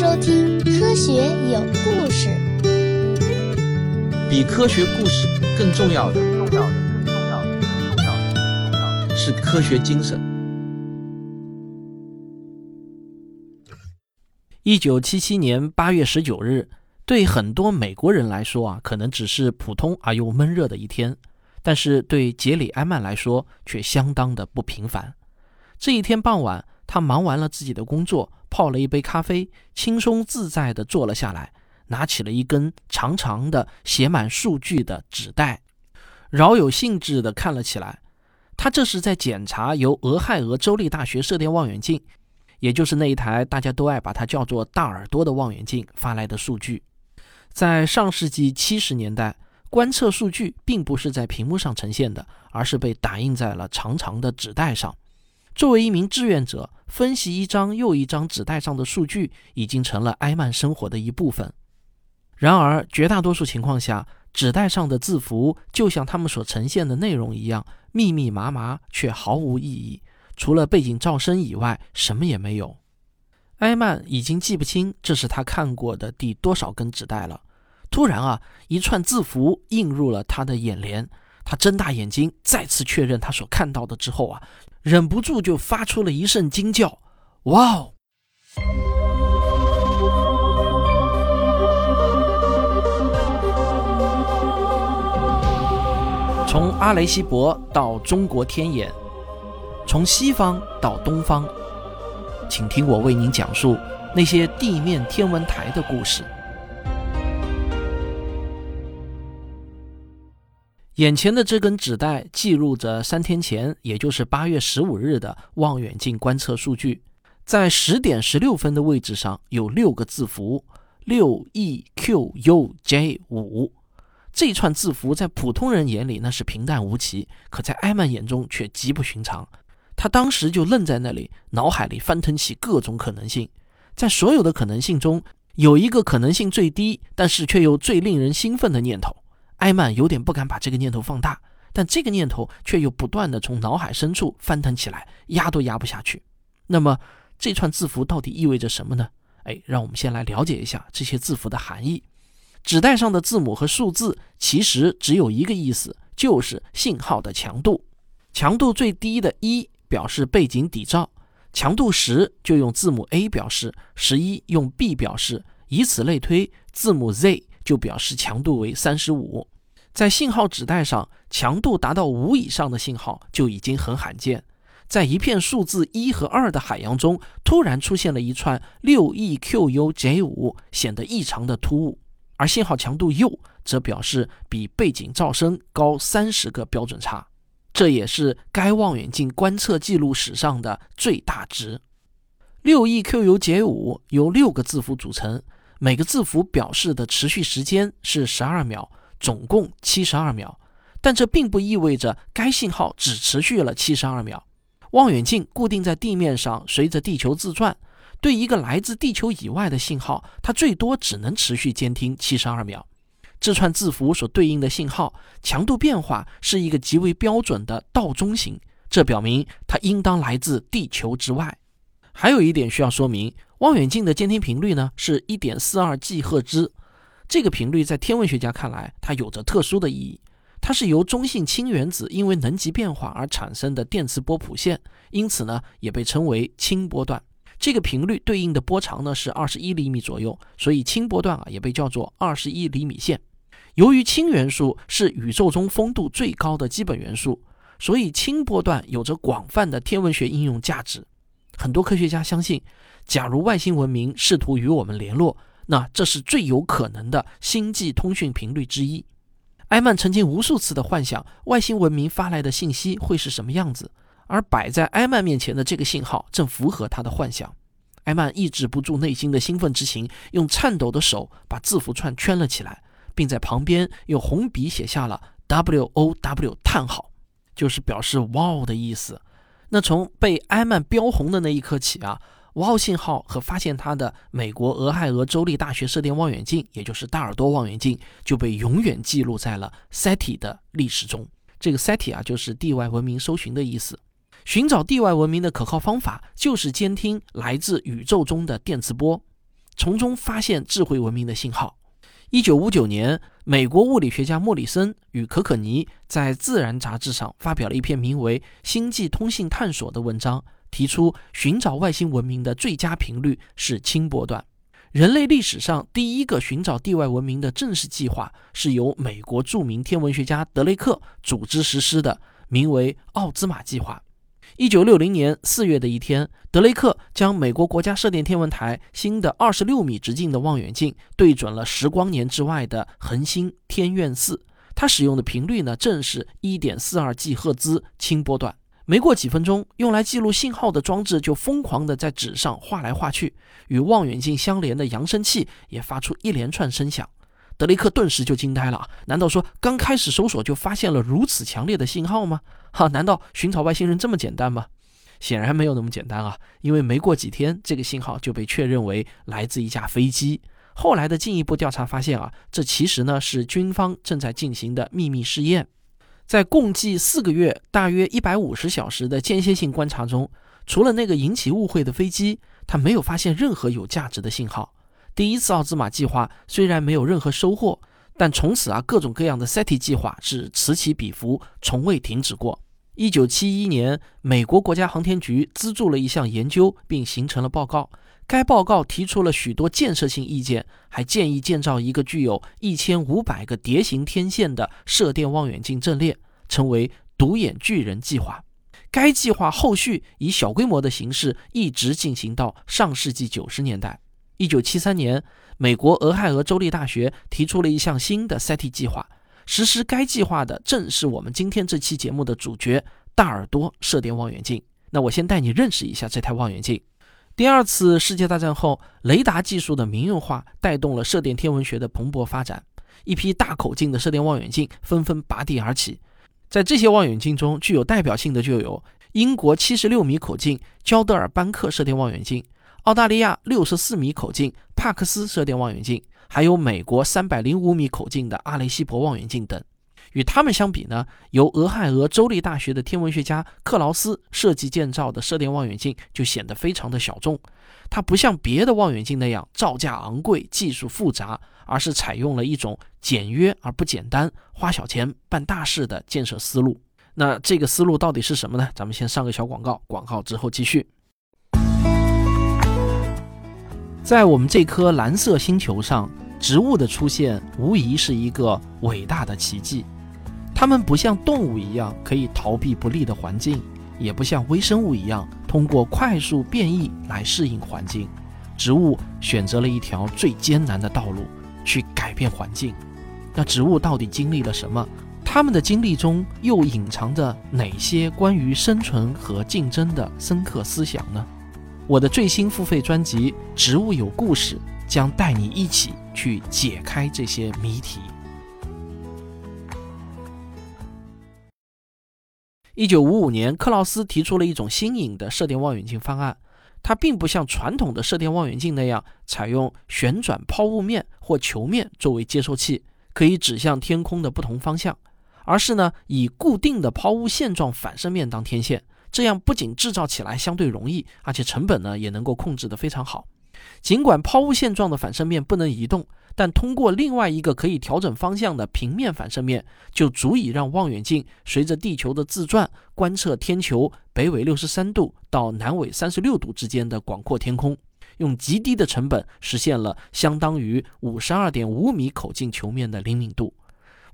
收听《科学有故事》。比科学故事更重要的，重要的，重要的，重要的是科学精神。一九七七年八月十九日，对很多美国人来说啊，可能只是普通而又闷热的一天，但是对杰里·埃曼来说却相当的不平凡。这一天傍晚，他忙完了自己的工作，泡了一杯咖啡，轻松自在地坐了下来，拿起了一根长长的、写满数据的纸袋，饶有兴致地看了起来。他这是在检查由俄亥俄州立大学射电望远镜，也就是那一台大家都爱把它叫做“大耳朵”的望远镜发来的数据。在上世纪七十年代，观测数据并不是在屏幕上呈现的，而是被打印在了长长的纸袋上。作为一名志愿者，分析一张又一张纸袋上的数据，已经成了埃曼生活的一部分。然而，绝大多数情况下，纸袋上的字符就像他们所呈现的内容一样，密密麻麻，却毫无意义。除了背景噪声以外，什么也没有。埃曼已经记不清这是他看过的第多少根纸袋了。突然啊，一串字符映入了他的眼帘，他睁大眼睛，再次确认他所看到的之后啊。忍不住就发出了一声惊叫：“哇哦！”从阿雷西博到中国天眼，从西方到东方，请听我为您讲述那些地面天文台的故事。眼前的这根纸带记录着三天前，也就是八月十五日的望远镜观测数据。在十点十六分的位置上有六个字符：六 E Q U J 五。这串字符在普通人眼里那是平淡无奇，可在埃曼眼中却极不寻常。他当时就愣在那里，脑海里翻腾起各种可能性。在所有的可能性中，有一个可能性最低，但是却又最令人兴奋的念头。埃曼有点不敢把这个念头放大，但这个念头却又不断地从脑海深处翻腾起来，压都压不下去。那么，这串字符到底意味着什么呢？哎，让我们先来了解一下这些字符的含义。纸袋上的字母和数字其实只有一个意思，就是信号的强度。强度最低的一表示背景底噪，强度十就用字母 A 表示，十一用 B 表示，以此类推，字母 Z 就表示强度为三十五。在信号纸带上，强度达到五以上的信号就已经很罕见。在一片数字一和二的海洋中，突然出现了一串六 EQUJ 五，显得异常的突兀。而信号强度 U 则表示比背景噪声高三十个标准差，这也是该望远镜观测记录史上的最大值。六 EQUJ 五由六个字符组成，每个字符表示的持续时间是十二秒。总共七十二秒，但这并不意味着该信号只持续了七十二秒。望远镜固定在地面上，随着地球自转。对一个来自地球以外的信号，它最多只能持续监听七十二秒。这串字符所对应的信号强度变化是一个极为标准的倒钟形，这表明它应当来自地球之外。还有一点需要说明，望远镜的监听频率呢是一点四二 G 赫兹。这个频率在天文学家看来，它有着特殊的意义。它是由中性氢原子因为能级变化而产生的电磁波谱线，因此呢，也被称为氢波段。这个频率对应的波长呢是二十一厘米左右，所以氢波段啊也被叫做二十一厘米线。由于氢元素是宇宙中丰度最高的基本元素，所以氢波段有着广泛的天文学应用价值。很多科学家相信，假如外星文明试图与我们联络，那这是最有可能的星际通讯频率之一。埃曼曾经无数次的幻想外星文明发来的信息会是什么样子，而摆在埃曼面前的这个信号正符合他的幻想。埃曼抑制不住内心的兴奋之情，用颤抖的手把字符串圈了起来，并在旁边用红笔写下了 W O W 叹号，就是表示“哇哦”的意思。那从被埃曼标红的那一刻起啊。哇哦信号和发现它的美国俄亥俄州立大学射电望远镜，也就是大耳朵望远镜，就被永远记录在了 SETI 的历史中。这个 SETI 啊，就是地外文明搜寻的意思。寻找地外文明的可靠方法，就是监听来自宇宙中的电磁波。从中发现智慧文明的信号。一九五九年，美国物理学家莫里森与可可尼在《自然》杂志上发表了一篇名为《星际通信探索》的文章，提出寻找外星文明的最佳频率是轻波段。人类历史上第一个寻找地外文明的正式计划是由美国著名天文学家德雷克组织实施的，名为奥兹玛计划。一九六零年四月的一天，德雷克将美国国家射电天文台新的二十六米直径的望远镜对准了十光年之外的恒星天苑四。他使用的频率呢，正是一点四二 G 赫兹轻波段。没过几分钟，用来记录信号的装置就疯狂地在纸上画来画去，与望远镜相连的扬声器也发出一连串声响。德雷克顿时就惊呆了，难道说刚开始搜索就发现了如此强烈的信号吗？哈，难道寻找外星人这么简单吗？显然没有那么简单啊！因为没过几天，这个信号就被确认为来自一架飞机。后来的进一步调查发现啊，这其实呢是军方正在进行的秘密试验。在共计四个月、大约一百五十小时的间歇性观察中，除了那个引起误会的飞机，他没有发现任何有价值的信号。第一次奥兹玛计划虽然没有任何收获，但从此啊，各种各样的 SETI 计划是此起彼伏，从未停止过。一九七一年，美国国家航天局资助了一项研究，并形成了报告。该报告提出了许多建设性意见，还建议建造一个具有一千五百个蝶形天线的射电望远镜阵列，称为“独眼巨人计划”。该计划后续以小规模的形式一直进行到上世纪九十年代。一九七三年，美国俄亥俄州立大学提出了一项新的 SETI 计划。实施该计划的正是我们今天这期节目的主角——大耳朵射电望远镜。那我先带你认识一下这台望远镜。第二次世界大战后，雷达技术的民用化带动了射电天文学的蓬勃发展，一批大口径的射电望远镜纷纷拔地而起。在这些望远镜中，具有代表性的就有英国七十六米口径焦德尔班克射电望远镜。澳大利亚六十四米口径帕克斯射电望远镜，还有美国三百零五米口径的阿雷西博望远镜等。与他们相比呢，由俄亥俄州立大学的天文学家克劳斯设计建造的射电望远镜就显得非常的小众。它不像别的望远镜那样造价昂贵、技术复杂，而是采用了一种简约而不简单、花小钱办大事的建设思路。那这个思路到底是什么呢？咱们先上个小广告，广告之后继续。在我们这颗蓝色星球上，植物的出现无疑是一个伟大的奇迹。它们不像动物一样可以逃避不利的环境，也不像微生物一样通过快速变异来适应环境。植物选择了一条最艰难的道路去改变环境。那植物到底经历了什么？它们的经历中又隐藏着哪些关于生存和竞争的深刻思想呢？我的最新付费专辑《植物有故事》将带你一起去解开这些谜题。一九五五年，克劳斯提出了一种新颖的射电望远镜方案。它并不像传统的射电望远镜那样采用旋转抛物面或球面作为接收器，可以指向天空的不同方向，而是呢以固定的抛物线状反射面当天线。这样不仅制造起来相对容易，而且成本呢也能够控制得非常好。尽管抛物线状的反射面不能移动，但通过另外一个可以调整方向的平面反射面，就足以让望远镜随着地球的自转，观测天球北纬六十三度到南纬三十六度之间的广阔天空，用极低的成本实现了相当于五十二点五米口径球面的灵敏度。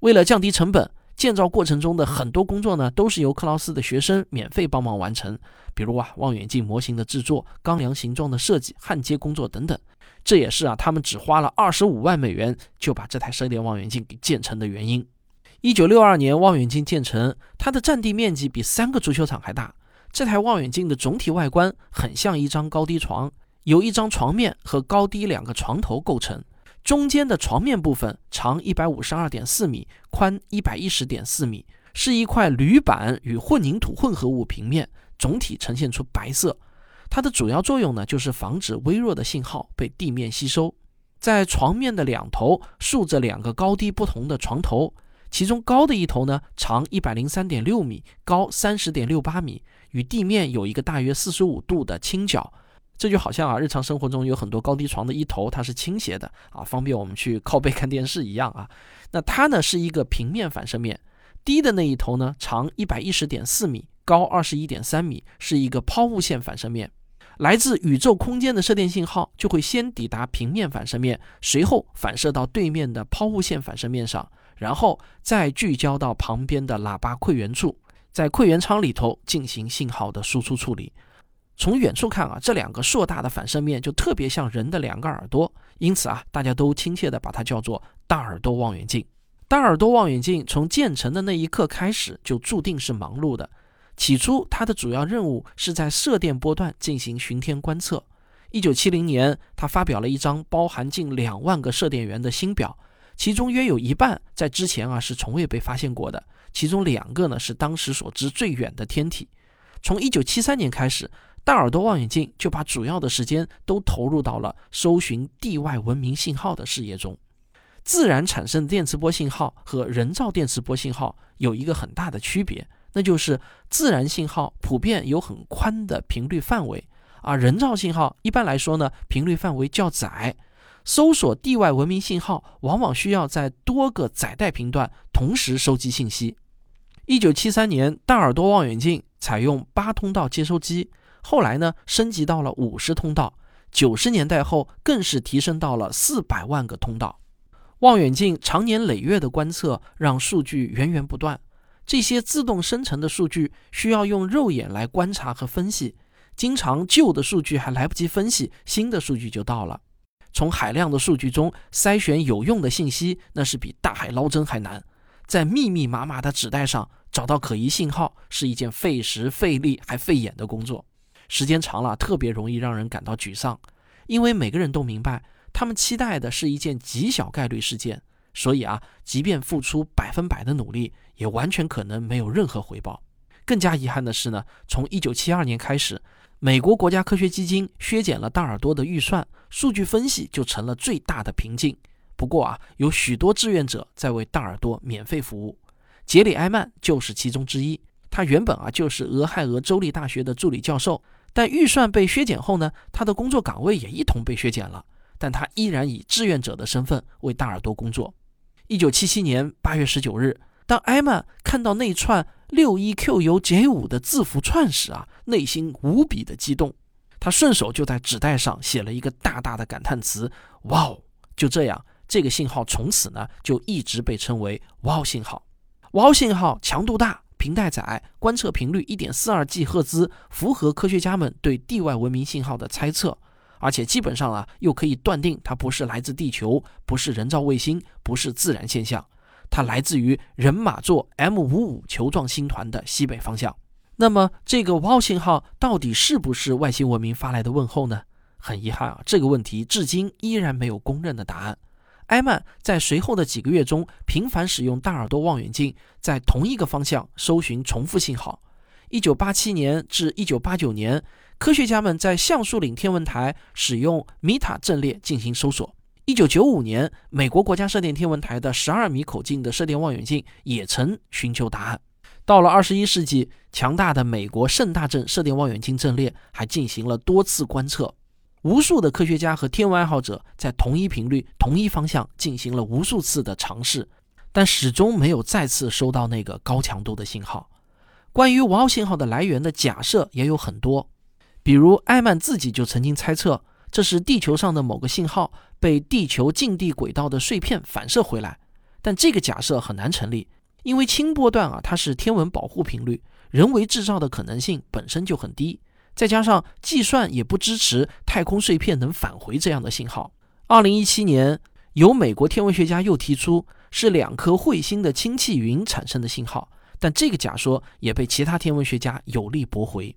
为了降低成本。建造过程中的很多工作呢，都是由克劳斯的学生免费帮忙完成，比如啊，望远镜模型的制作、钢梁形状的设计、焊接工作等等。这也是啊，他们只花了二十五万美元就把这台射电望远镜给建成的原因。一九六二年，望远镜建成，它的占地面积比三个足球场还大。这台望远镜的总体外观很像一张高低床，由一张床面和高低两个床头构成。中间的床面部分长一百五十二点四米，宽一百一十点四米，是一块铝板与混凝土混合物平面，总体呈现出白色。它的主要作用呢，就是防止微弱的信号被地面吸收。在床面的两头竖着两个高低不同的床头，其中高的一头呢，长一百零三点六米，高三十点六八米，与地面有一个大约四十五度的倾角。这就好像啊，日常生活中有很多高低床的一头它是倾斜的啊，方便我们去靠背看电视一样啊。那它呢是一个平面反射面，低的那一头呢长一百一十点四米，高二十一点三米，是一个抛物线反射面。来自宇宙空间的射电信号就会先抵达平面反射面，随后反射到对面的抛物线反射面上，然后再聚焦到旁边的喇叭馈源处，在馈源舱里头进行信号的输出处理。从远处看啊，这两个硕大的反射面就特别像人的两个耳朵，因此啊，大家都亲切地把它叫做大耳朵望远镜。大耳朵望远镜从建成的那一刻开始就注定是忙碌的。起初，它的主要任务是在射电波段进行巡天观测。一九七零年，他发表了一张包含近两万个射电源的新表，其中约有一半在之前啊是从未被发现过的，其中两个呢是当时所知最远的天体。从一九七三年开始。大耳朵望远镜就把主要的时间都投入到了搜寻地外文明信号的事业中。自然产生的电磁波信号和人造电磁波信号有一个很大的区别，那就是自然信号普遍有很宽的频率范围，而人造信号一般来说呢频率范围较窄。搜索地外文明信号往往需要在多个载带频段同时收集信息。一九七三年，大耳朵望远镜采用八通道接收机。后来呢，升级到了五十通道，九十年代后更是提升到了四百万个通道。望远镜长年累月的观测，让数据源源不断。这些自动生成的数据需要用肉眼来观察和分析，经常旧的数据还来不及分析，新的数据就到了。从海量的数据中筛选有用的信息，那是比大海捞针还难。在密密麻麻的纸袋上找到可疑信号，是一件费时费力还费眼的工作。时间长了，特别容易让人感到沮丧，因为每个人都明白，他们期待的是一件极小概率事件，所以啊，即便付出百分百的努力，也完全可能没有任何回报。更加遗憾的是呢，从1972年开始，美国国家科学基金削减了大耳朵的预算，数据分析就成了最大的瓶颈。不过啊，有许多志愿者在为大耳朵免费服务，杰里·埃曼就是其中之一。他原本啊就是俄亥俄州立大学的助理教授。但预算被削减后呢，他的工作岗位也一同被削减了。但他依然以志愿者的身份为大耳朵工作。一九七七年八月十九日，当艾曼看到那串六一 QU J 五的字符串时啊，内心无比的激动。他顺手就在纸袋上写了一个大大的感叹词：“哇哦！”就这样，这个信号从此呢就一直被称为“哇哦信号”。哇哦信号强度大。频带窄，观测频率一点四二 G 赫兹，符合科学家们对地外文明信号的猜测，而且基本上啊，又可以断定它不是来自地球，不是人造卫星，不是自然现象，它来自于人马座 M 五五球状星团的西北方向。那么，这个 WOW 信号到底是不是外星文明发来的问候呢？很遗憾啊，这个问题至今依然没有公认的答案。埃曼在随后的几个月中频繁使用大耳朵望远镜，在同一个方向搜寻重复信号。1987年至1989年，科学家们在橡树岭天文台使用米塔阵列进行搜索。1995年，美国国家射电天文台的12米口径的射电望远镜也曾寻求答案。到了21世纪，强大的美国盛大阵射电望远镜阵列还进行了多次观测。无数的科学家和天文爱好者在同一频率、同一方向进行了无数次的尝试，但始终没有再次收到那个高强度的信号。关于哇哦信号的来源的假设也有很多，比如艾曼自己就曾经猜测这是地球上的某个信号被地球近地轨道的碎片反射回来，但这个假设很难成立，因为轻波段啊它是天文保护频率，人为制造的可能性本身就很低。再加上计算也不支持太空碎片能返回这样的信号。二零一七年，有美国天文学家又提出是两颗彗星的氢气云产生的信号，但这个假说也被其他天文学家有力驳回。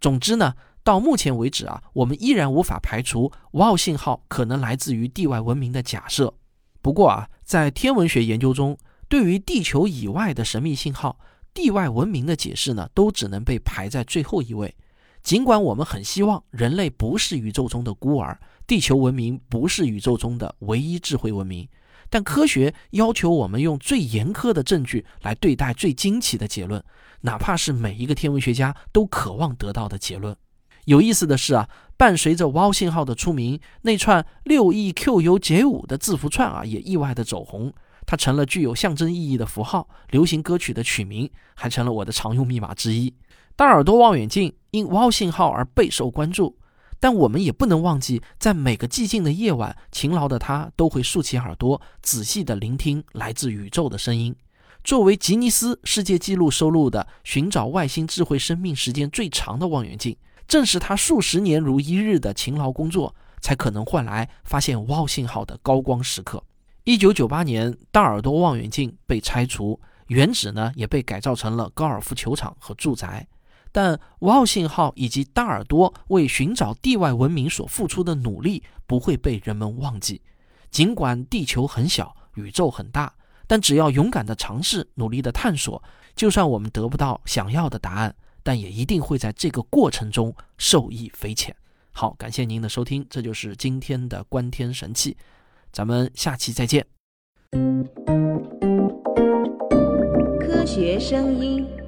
总之呢，到目前为止啊，我们依然无法排除哇哦信号可能来自于地外文明的假设。不过啊，在天文学研究中，对于地球以外的神秘信号，地外文明的解释呢，都只能被排在最后一位。尽管我们很希望人类不是宇宙中的孤儿，地球文明不是宇宙中的唯一智慧文明，但科学要求我们用最严苛的证据来对待最惊奇的结论，哪怕是每一个天文学家都渴望得到的结论。有意思的是啊，伴随着 “wow” 信号的出名，那串六 E Q U J 五的字符串啊，也意外的走红。它成了具有象征意义的符号，流行歌曲的曲名，还成了我的常用密码之一。大耳朵望远镜因 “wow” 信号而备受关注，但我们也不能忘记，在每个寂静的夜晚，勤劳的他都会竖起耳朵，仔细地聆听来自宇宙的声音。作为吉尼斯世界纪录收录的寻找外星智慧生命时间最长的望远镜，正是他数十年如一日的勤劳工作，才可能换来发现 “wow” 信号的高光时刻。一九九八年，大耳朵望远镜被拆除，原址呢也被改造成了高尔夫球场和住宅。但 WOW 信号以及大耳朵为寻找地外文明所付出的努力不会被人们忘记。尽管地球很小，宇宙很大，但只要勇敢的尝试，努力的探索，就算我们得不到想要的答案，但也一定会在这个过程中受益匪浅。好，感谢您的收听，这就是今天的观天神器。咱们下期再见。科学声音。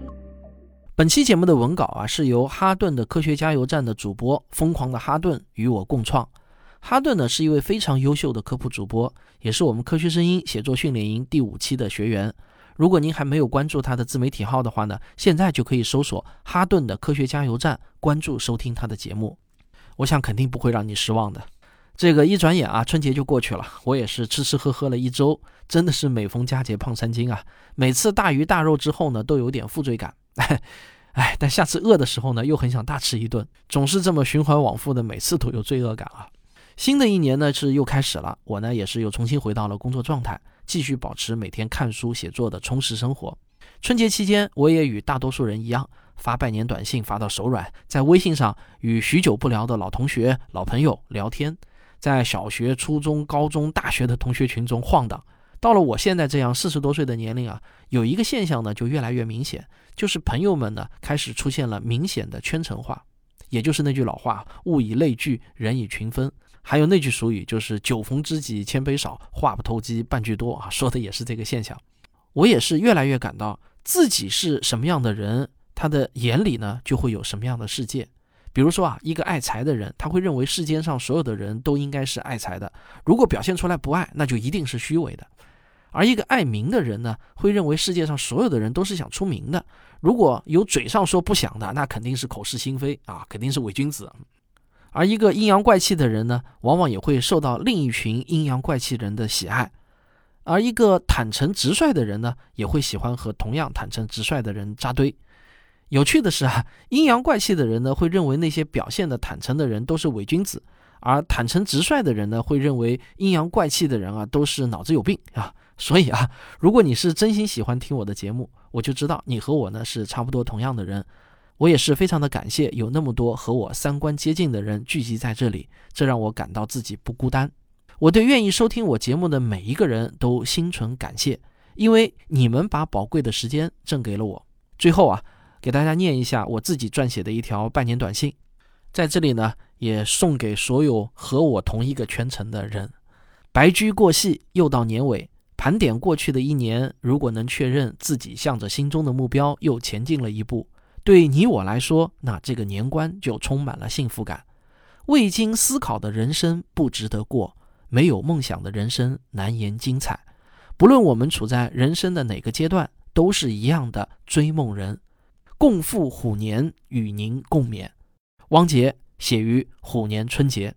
本期节目的文稿啊，是由哈顿的科学加油站的主播疯狂的哈顿与我共创。哈顿呢是一位非常优秀的科普主播，也是我们科学声音写作训练营第五期的学员。如果您还没有关注他的自媒体号的话呢，现在就可以搜索哈顿的科学加油站，关注收听他的节目。我想肯定不会让你失望的。这个一转眼啊，春节就过去了。我也是吃吃喝喝了一周，真的是每逢佳节胖三斤啊！每次大鱼大肉之后呢，都有点负罪感。哎，但下次饿的时候呢，又很想大吃一顿，总是这么循环往复的，每次都有罪恶感啊。新的一年呢是又开始了，我呢也是又重新回到了工作状态，继续保持每天看书写作的充实生活。春节期间，我也与大多数人一样，发拜年短信发到手软，在微信上与许久不聊的老同学、老朋友聊天。在小学、初中、高中、大学的同学群中晃荡，到了我现在这样四十多岁的年龄啊，有一个现象呢，就越来越明显，就是朋友们呢开始出现了明显的圈层化，也就是那句老话“物以类聚，人以群分”，还有那句俗语就是“酒逢知己千杯少，话不投机半句多”啊，说的也是这个现象。我也是越来越感到自己是什么样的人，他的眼里呢就会有什么样的世界。比如说啊，一个爱财的人，他会认为世间上所有的人都应该是爱财的。如果表现出来不爱，那就一定是虚伪的。而一个爱名的人呢，会认为世界上所有的人都是想出名的。如果有嘴上说不想的，那肯定是口是心非啊，肯定是伪君子。而一个阴阳怪气的人呢，往往也会受到另一群阴阳怪气人的喜爱。而一个坦诚直率的人呢，也会喜欢和同样坦诚直率的人扎堆。有趣的是啊，阴阳怪气的人呢，会认为那些表现的坦诚的人都是伪君子；而坦诚直率的人呢，会认为阴阳怪气的人啊都是脑子有病啊。所以啊，如果你是真心喜欢听我的节目，我就知道你和我呢是差不多同样的人。我也是非常的感谢有那么多和我三观接近的人聚集在这里，这让我感到自己不孤单。我对愿意收听我节目的每一个人都心存感谢，因为你们把宝贵的时间赠给了我。最后啊。给大家念一下我自己撰写的一条拜年短信，在这里呢，也送给所有和我同一个圈层的人。白驹过隙，又到年尾，盘点过去的一年，如果能确认自己向着心中的目标又前进了一步，对你我来说，那这个年关就充满了幸福感。未经思考的人生不值得过，没有梦想的人生难言精彩。不论我们处在人生的哪个阶段，都是一样的追梦人。共赴虎年，与您共勉。汪杰写于虎年春节。